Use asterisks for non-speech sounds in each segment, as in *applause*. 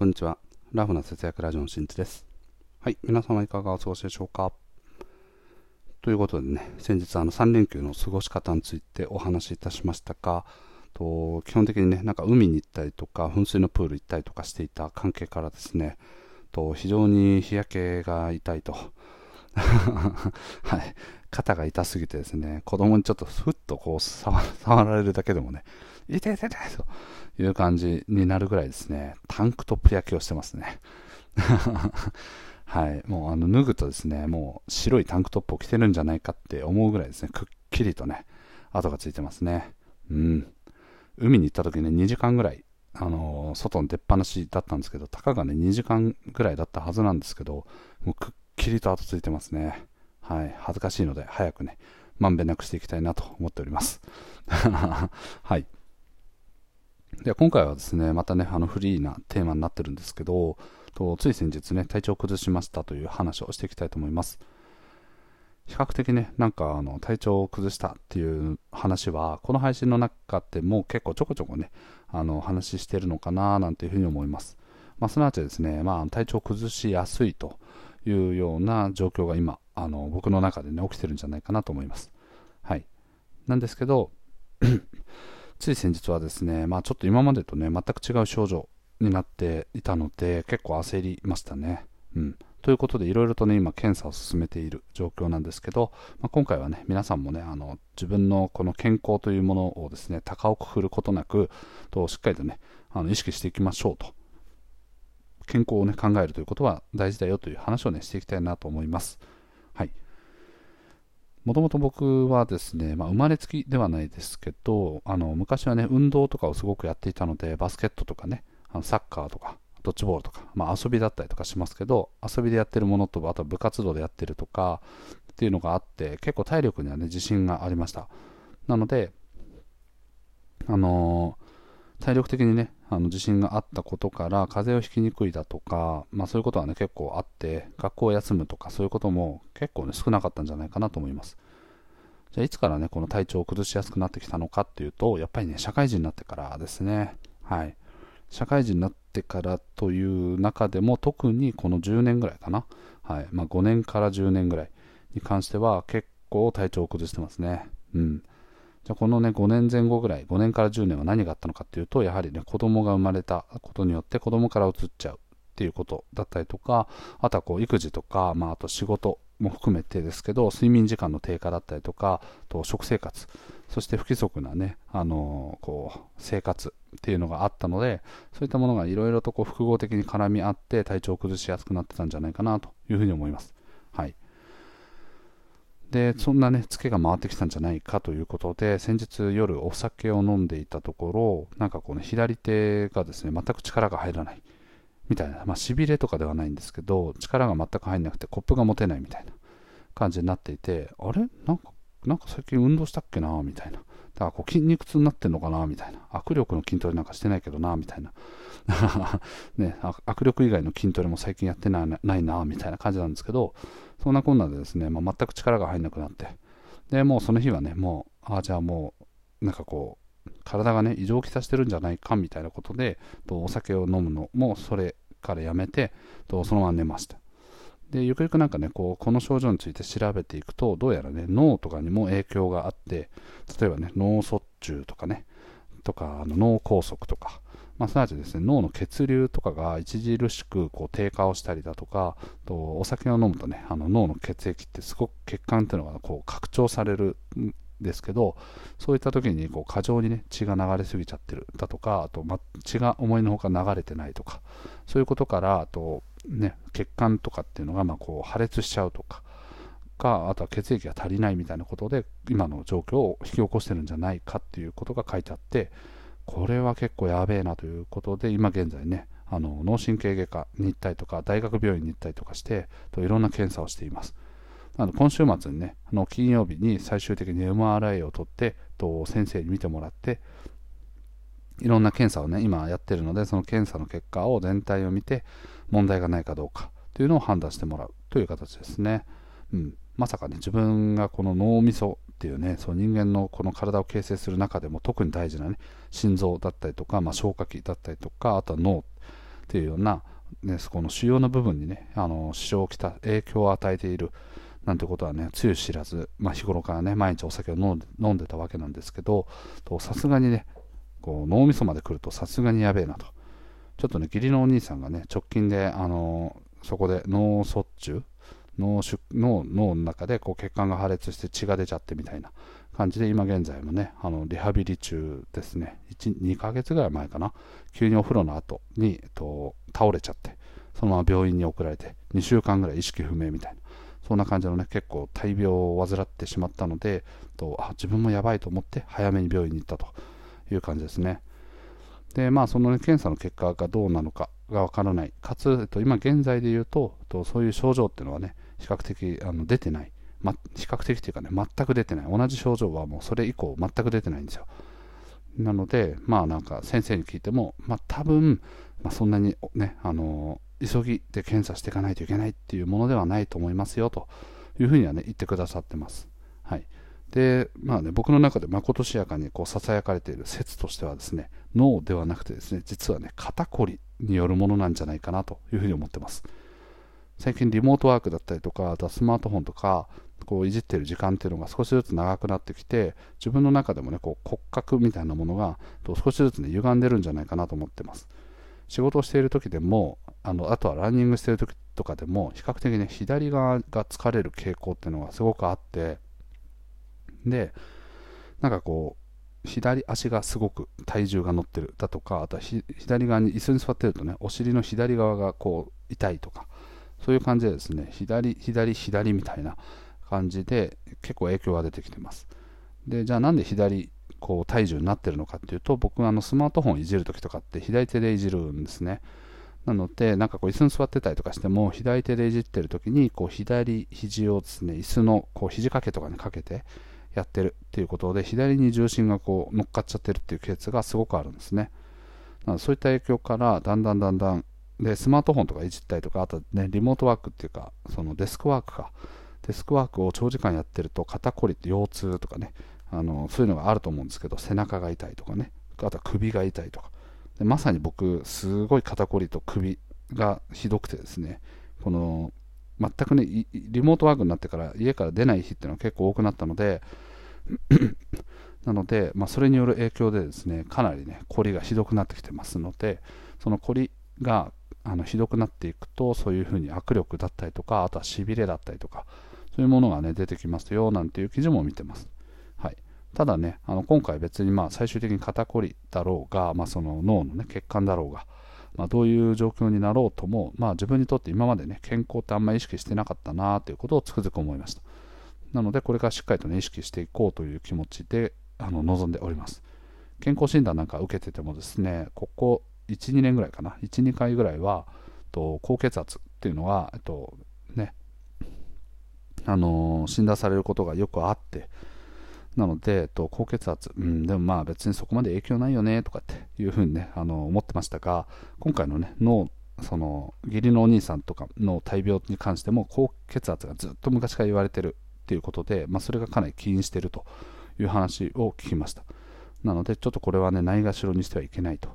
こんにちは。ラフな節約ラジオのしんちです。はい。皆様いかがお過ごしでしょうか？ということでね、先日あの3連休の過ごし方についてお話しいたしましたが、と基本的にね、なんか海に行ったりとか、噴水のプール行ったりとかしていた関係からですね、と非常に日焼けが痛いと。*laughs* はい。肩が痛すぎてですね、子供にちょっとふっとこう触られるだけでもね、い痛い痛いという感じになるぐらいですね、タンクトップ焼きをしてますね。*laughs* はい。もうあの脱ぐとですね、もう白いタンクトップを着てるんじゃないかって思うぐらいですね、くっきりとね、跡がついてますね。うん。海に行った時ね、2時間ぐらい、あのー、外に出っ放しだったんですけど、たかがね、2時間ぐらいだったはずなんですけど、もうくっきりと跡ついてますね。はい。恥ずかしいので、早くね、まんべんなくしていきたいなと思っております。*laughs* はい。で今回はですね、またね、あのフリーなテーマになってるんですけど、とつい先日ね、体調を崩しましたという話をしていきたいと思います。比較的ね、なんかあの体調を崩したっていう話は、この配信の中でもう結構ちょこちょこね、あの話してるのかななんていうふうに思います。まあ、すなわちですね、まあ、体調を崩しやすいというような状況が今、あの僕の中でね、起きてるんじゃないかなと思います。はい。なんですけど、つい先日はですね、まあ、ちょっと今までとね、全く違う症状になっていたので、結構焦りましたね。うん。ということで、いろいろとね、今、検査を進めている状況なんですけど、まあ、今回はね、皆さんもね、あの、自分のこの健康というものをですね、高をくくることなく、としっかりとね、あの意識していきましょうと。健康をね、考えるということは大事だよという話をね、していきたいなと思います。はい。もともと僕はですね、まあ、生まれつきではないですけど、あの昔はね、運動とかをすごくやっていたので、バスケットとかね、あのサッカーとか、ドッジボールとか、まあ、遊びだったりとかしますけど、遊びでやってるものと、あと部活動でやってるとかっていうのがあって、結構体力にはね、自信がありました。なので、あの、体力的にね、あの自信があったことから風邪をひきにくいだとか、まあ、そういうことはね結構あって学校を休むとかそういうことも結構ね少なかったんじゃないかなと思います。じゃあいつからねこの体調を崩しやすくなってきたのかっていうとやっぱりね社会人になってからですね。はい。社会人になってからという中でも特にこの10年ぐらいかな、はい。まあ、5年から10年ぐらいに関しては結構体調を崩してますね。うん。じゃあこのね、5年前後ぐらい、5年から10年は何があったのかっていうと、やはりね、子供が生まれたことによって子供から移っちゃうっていうことだったりとか、あとはこう、育児とか、まあ、あと仕事も含めてですけど、睡眠時間の低下だったりとか、と食生活、そして不規則なね、あのー、こう、生活っていうのがあったので、そういったものがいろいろとこう複合的に絡み合って体調を崩しやすくなってたんじゃないかなというふうに思います。はい。で、そんなね、ツケが回ってきたんじゃないかということで、先日夜お酒を飲んでいたところ、なんかこの、左手がですね、全く力が入らない。みたいな、まあ、しびれとかではないんですけど、力が全く入んなくて、コップが持てないみたいな感じになっていて、あれ？なんか、なんか最近運動したっけなみたいな。だからこう筋肉痛になってんのかなみたいな。握力の筋トレなんかしてないけどなみたいな。*laughs* ね、握力以外の筋トレも最近やってないなみたいな感じなんですけど、そんなこんなでですね、まあ、全く力が入んなくなって、で、もうその日はね、もう、ああ、じゃあもう、なんかこう、体がね、異常気さしてるんじゃないかみたいなことで、とお酒を飲むのもそれからやめて、とそのまま寝ました。で、ゆくゆくなんかね、こう、この症状について調べていくと、どうやらね、脳とかにも影響があって、例えばね、脳卒中とかね、とか、あの脳梗塞とか、まあ、すなわちですね、脳の血流とかが著しくこう低下をしたりだとか、とお酒を飲むとね、あの脳の血液ってすごく血管っていうのがこう拡張されるんですけど、そういった時にこう過剰にね、血が流れすぎちゃってるだとか、あと、ま、血が思いのほか流れてないとか、そういうことから、あと、ね、血管とかっていうのがまこう破裂しちゃうとか、か、あとは血液が足りないみたいなことで、今の状況を引き起こしてるんじゃないかっていうことが書いてあって、これは結構やべえなということで、今現在ね、あの脳神経外科に行ったりとか、大学病院に行ったりとかして、といろんな検査をしています。なの今週末にね、あの金曜日に最終的に MRI を取って、と先生に見てもらって、いろんな検査をね、今やってるので、その検査の結果を全体を見て、問題がないかどうかというのを判断してもらうという形ですね。うん、まさかね、自分がこの脳みそっていうね、そう人間のこの体を形成する中でも特に大事なね、心臓だったりとか、まあ、消化器だったりとか、あとは脳っていうような、ね、そこの主要な部分にね、あの支障をきた影響を与えているなんてことはね、つゆ知らず、まあ、日頃からね、毎日お酒を飲んで飲んでたわけなんですけど、さすがにね、こう脳みそまで来るとさすがにやべえなと。ちょっとね、義理のお兄さんがね、直近で、あのー、そこで脳卒中？脳脳の中でこう血管が破裂して血が出ちゃってみたいな感じで今現在もねあのリハビリ中ですね。1 2ヶ月ぐらい前かな？急にお風呂の後にえっと倒れちゃってそのまま病院に送られて2週間ぐらい意識不明みたいな。そんな感じのね結構大病を患ってしまったのでとあ自分もやばいと思って早めに病院に行ったという感じですね。でまあその、ね、検査の結果がどうなのかがわからないかつ、えっと、今現在で言うととそういう症状っていうのはね比較的あの出てない、ま、比較的というかね、全く出てない。同じ症状はもうそれ以降全く出てないんですよ。なので、まあなんか先生に聞いても、まあ多分、まあ、そんなにね、あの急ぎで検査していかないといけないっていうものではないと思いますよというふうにはね、言ってくださってます。はい。で、まあね、僕の中でまことしやかにこう囁かれている説としてはですね、脳ではなくてですね、実はね、肩こりによるものなんじゃないかなというふうに思ってます。最近リモートワークだったりとか、あとはスマートフォンとか、こういじってる時間っていうのが少しずつ長くなってきて、自分の中でもね、こう骨格みたいなものが少しずつね、歪んでるんじゃないかなと思ってます。仕事をしている時でも、あのあとはランニングしている時とかでも、比較的ね、左側が疲れる傾向っていうのがすごくあって、で、なんかこう、左足がすごく体重が乗ってるだとか、あとは左側に椅子に座ってるとね、お尻の左側がこう痛いとか、そういう感じでですね、左、左、左みたいな感じで結構影響が出てきてます。で、じゃあなんで左、こう体重になってるのかっていうと、僕あのスマートフォンいじるときとかって左手でいじるんですね。なので、なんかこう椅子に座ってたりとかしても、左手でいじってるときに、こう左肘をですね、椅子のこう肘掛けとかにかけてやってるっていうことで、左に重心がこう乗っかっちゃってるっていうケースがすごくあるんですね。なのでそういった影響から、だんだんだんだんで、スマートフォンとかいじったりとか、あとね、リモートワークっていうか、そのデスクワークか。デスクワークを長時間やってると、肩こりって腰痛とかね、あのそういうのがあると思うんですけど、背中が痛いとかね、あとは首が痛いとか。でまさに僕、すごい肩こりと首がひどくてですね、この、全くね、リモートワークになってから家から出ない日っていうのは結構多くなったので、なので、まあ、それによる影響でですね、かなりね、こりがひどくなってきてますので、そのこりがあのひどくなっていくとそういうふうに握力だったりとかあとはしびれだったりとかそういうものがね出てきますよなんていう記事も見てます、はい、ただねあの今回別にまあ最終的に肩こりだろうが、まあ、その脳の、ね、血管だろうが、まあ、どういう状況になろうとも、まあ、自分にとって今までね健康ってあんまり意識してなかったなということをつくづく思いました。なのでこれからしっかりとね意識していこうという気持ちであの望んでおります。健康診断なんか受けててもですねここ1、2年ぐらいかな、1、2回ぐらいは、と高血圧っていうのは、えっとね、あのー、診断されることがよくあって、なので、えっと、高血圧、うん、でもまあ別にそこまで影響ないよねとかっていうふうにね、あの、思ってましたが、今回のね、脳、その義理のお兄さんとかの大病に関しても高血圧がずっと昔から言われてるっていうことで、まあ、それがかなり起因してるという話を聞きました。なので、ちょっとこれはね、ないがしろにしてはいけないと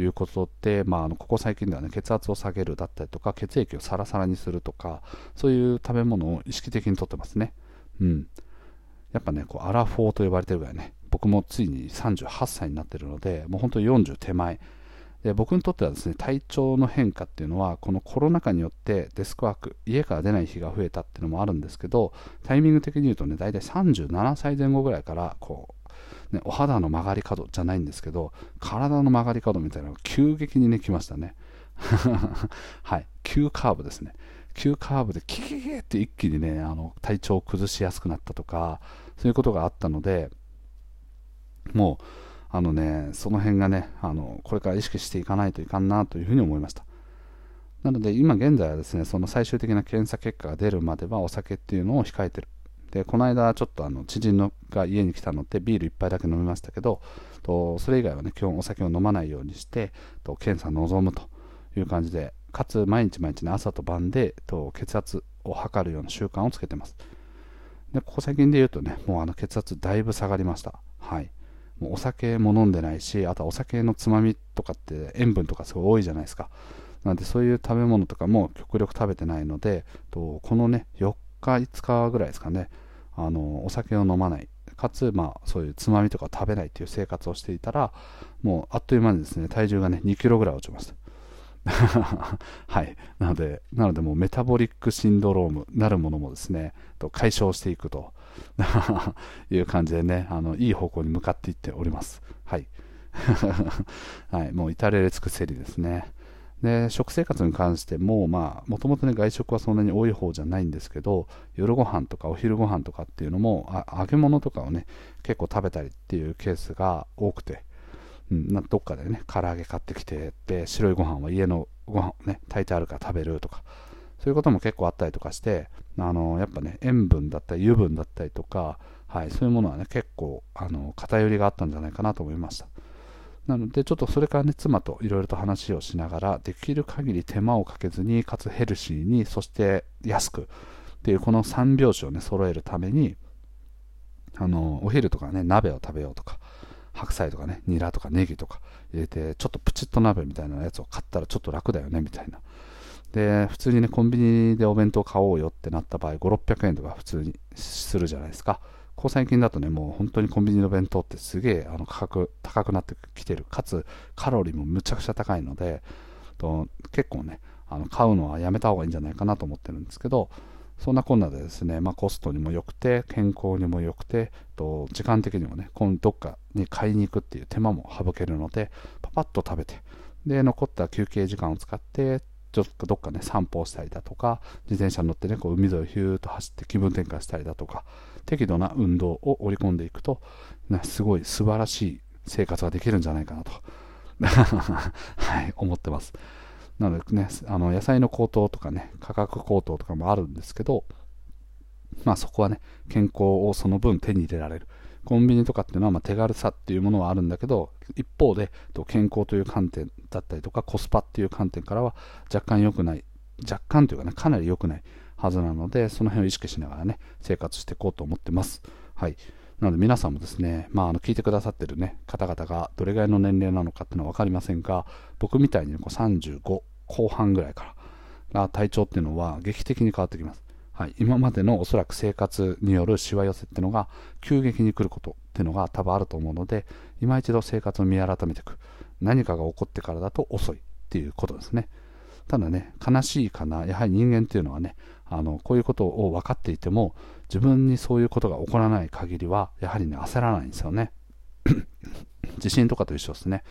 いうことで、まあ、ここ最近では、ね、血圧を下げるだったりとか血液をサラサラにするとかそういう食べ物を意識的にとってますね。うん、やっぱねこうアラフォーと呼ばれてるぐらいね僕もついに38歳になってるのでもう本当に40手前で僕にとってはですね体調の変化っていうのはこのコロナ禍によってデスクワーク家から出ない日が増えたっていうのもあるんですけどタイミング的に言うとね大体37歳前後ぐらいからこうね、お肌の曲がり角じゃないんですけど、体の曲がり角みたいなのが急激にね、来ましたね。*laughs* はい。急カーブですね。急カーブでキキキって一気にね、あの体調を崩しやすくなったとか、そういうことがあったので、もう、あのね、その辺がね、あのこれから意識していかないといかんなというふうに思いました。なので、今現在はですね、その最終的な検査結果が出るまではお酒っていうのを控えてる。でこの間ちょっとあの知人のが家に来たのでビール1杯だけ飲みましたけどとそれ以外はね基本お酒を飲まないようにしてと検査望むという感じでかつ毎日毎日ね朝と晩でと血圧を測るような習慣をつけてます。でここ最近で言うとねもうあの血圧だいぶ下がりました。はい。もうお酒も飲んでないしあとはお酒のつまみとかって塩分とかすごい多いじゃないですか。なのでそういう食べ物とかも極力食べてないのでとこのね4日5日ぐらいですかねあのお酒を飲まない。かつ、まあ、そういうつまみとか食べないっていう生活をしていたらもうあっという間にですね体重がね2キロぐらい落ちました *laughs* はい。なので、なのでもうメタボリックシンドロームなるものもですね、と解消していくと *laughs* いう感じでね、あの、いい方向に向かっていっております。はい。*laughs* はい。もう至れり尽くせりですね。で、食生活に関しても、まあ、もともとね、外食はそんなに多い方じゃないんですけど、夜ご飯とかお昼ご飯とかっていうのも、あ揚げ物とかをね、結構食べたりっていうケースが多くて、うん、などっかでね、唐揚げ買ってきて、で、白いご飯は家のご飯ね、炊いてあるから食べるとか、そういうことも結構あったりとかして、あのやっぱね、塩分だったり油分だったりとか、はい、そういうものはね、結構、あの偏りがあったんじゃないかなと思いました。なので、ちょっとそれからね、妻といろいろと話をしながら、できる限り手間をかけずに、かつヘルシーに、そして安くっていう、この3拍子をね、揃えるために、あのお昼とかね、鍋を食べようとか、白菜とかね、ニラとかネギとか入れて、ちょっとプチッと鍋みたいなやつを買ったらちょっと楽だよね、みたいな。で、普通にね、コンビニでお弁当買おうよってなった場合、5、600円とか普通にするじゃないですか。ここ最近だとね、もう本当にコンビニの弁当ってすげえあの価格高くなってきてる。かつ、カロリーもむちゃくちゃ高いので、と結構ね、あの買うのはやめた方がいいんじゃないかなと思ってるんですけど、そんなこんなでですね、まあ、コストにも良くて、健康にも良くて、と時間的にもね、どっかに買いに行くっていう手間も省けるので、パパッと食べて、で、残った休憩時間を使って、ちょっとどっかね、散歩をしたりだとか、自転車に乗ってね、こう海沿いをヒューッと走って気分転換したりだとか、適度な運動を織り込んでいくと、ね、すごい素晴らしい生活ができるんじゃないかなと、*laughs* はい、思ってます。なのでね、あの野菜の高騰とかね、価格高騰とかもあるんですけど、まあそこはね、健康をその分手に入れられる。コンビニとかっていうのはま手軽さっていうものはあるんだけど、一方で健康という観点だったりとかコスパっていう観点からは若干良くない、若干というかね、かなり良くないはずなので、その辺を意識しながらね、生活していこうと思ってます。はい。なので皆さんもですね、まあ、あの聞いてくださってるね、方々がどれぐらいの年齢なのかっていうのは分かりませんが、僕みたいにこう35後半ぐらいから体調っていうのは劇的に変わってきます。はい、今までのおそらく生活によるしわ寄せっていうのが急激に来ることっていうのが多分あると思うので、今一度生活を見改めていく。何かが起こってからだと遅いっていうことですね。ただね、悲しいかな、やはり人間っていうのはね、あのこういうことを分かっていても、自分にそういうことが起こらない限りは、やはりね、焦らないんですよね。*coughs* 地震とかと一緒ですね。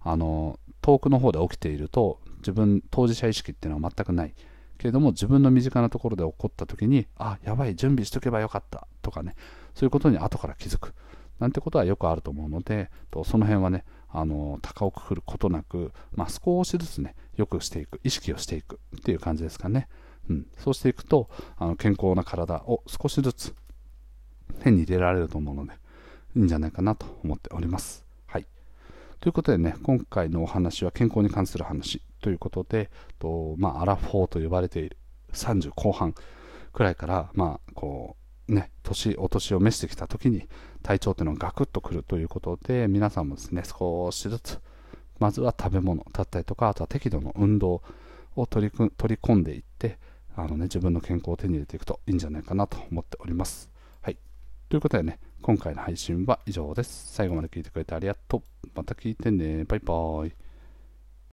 あの遠くの方で起きていると、自分、当事者意識っていうのは全くない。けれども、自分の身近なところで起こった時に、あ、やばい、準備しとけばよかったとかね、そういうことに後から気づく。なんてことはよくあると思うので、とその辺はね、あの高をくくることなく、まあ、少しずつね、良くしていく、意識をしていくっていう感じですかね。うん、そうしていくとあの健康な体を少しずつ手に入れられると思うのでいいんじゃないかなと思っております。はい、ということでね今回のお話は健康に関する話ということでと、まあ、アラフォーと呼ばれている30後半くらいから、まあこうね、年お年を召してきた時に体調というのがガクッとくるということで皆さんもですね少しずつまずは食べ物だったりとかあとは適度の運動を取り取り込んでいってあのね、自分の健康を手に入れていくといいんじゃないかなと思っております。はい。ということでね、今回の配信は以上です。最後まで聞いてくれてありがとう。また聞いてね。バイバーイ。